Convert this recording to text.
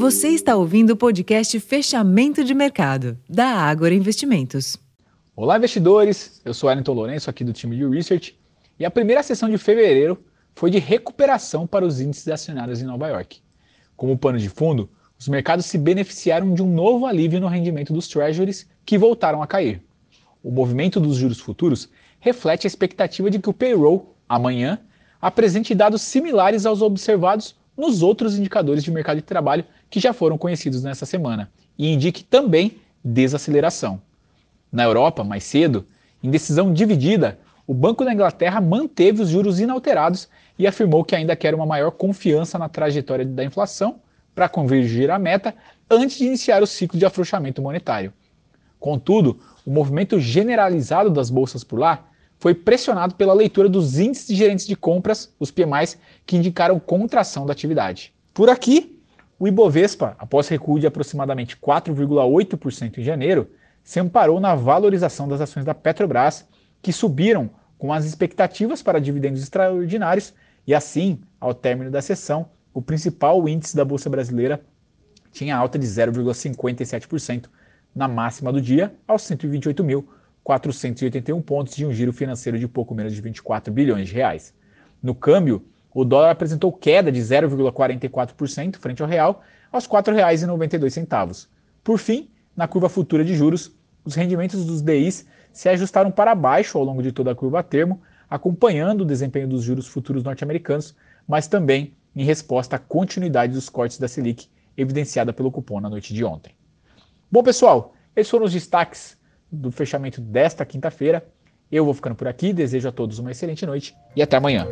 Você está ouvindo o podcast Fechamento de Mercado, da Ágora Investimentos. Olá, investidores! Eu sou Wellington Lourenço, aqui do time de Research, e a primeira sessão de fevereiro foi de recuperação para os índices acionados em Nova York. Como pano de fundo, os mercados se beneficiaram de um novo alívio no rendimento dos treasuries, que voltaram a cair. O movimento dos juros futuros reflete a expectativa de que o payroll, amanhã, apresente dados similares aos observados nos outros indicadores de mercado de trabalho que já foram conhecidos nessa semana e indique também desaceleração. Na Europa, mais cedo, em decisão dividida, o Banco da Inglaterra manteve os juros inalterados e afirmou que ainda quer uma maior confiança na trajetória da inflação para convergir a meta antes de iniciar o ciclo de afrouxamento monetário. Contudo, o movimento generalizado das bolsas por lá foi pressionado pela leitura dos índices de gerentes de compras, os PMIs, que indicaram contração da atividade. Por aqui, o Ibovespa, após recuo de aproximadamente 4,8% em janeiro, se amparou na valorização das ações da Petrobras, que subiram com as expectativas para dividendos extraordinários e assim, ao término da sessão, o principal índice da bolsa brasileira tinha alta de 0,57% na máxima do dia, aos 128 mil 481 pontos de um giro financeiro de pouco menos de 24 bilhões de reais. No câmbio, o dólar apresentou queda de 0,44% frente ao real, aos R$ 4,92. Por fim, na curva futura de juros, os rendimentos dos DIs se ajustaram para baixo ao longo de toda a curva a termo, acompanhando o desempenho dos juros futuros norte-americanos, mas também em resposta à continuidade dos cortes da Selic, evidenciada pelo cupom na noite de ontem. Bom, pessoal, esses foram os destaques do fechamento desta quinta-feira. Eu vou ficando por aqui, desejo a todos uma excelente noite e até amanhã.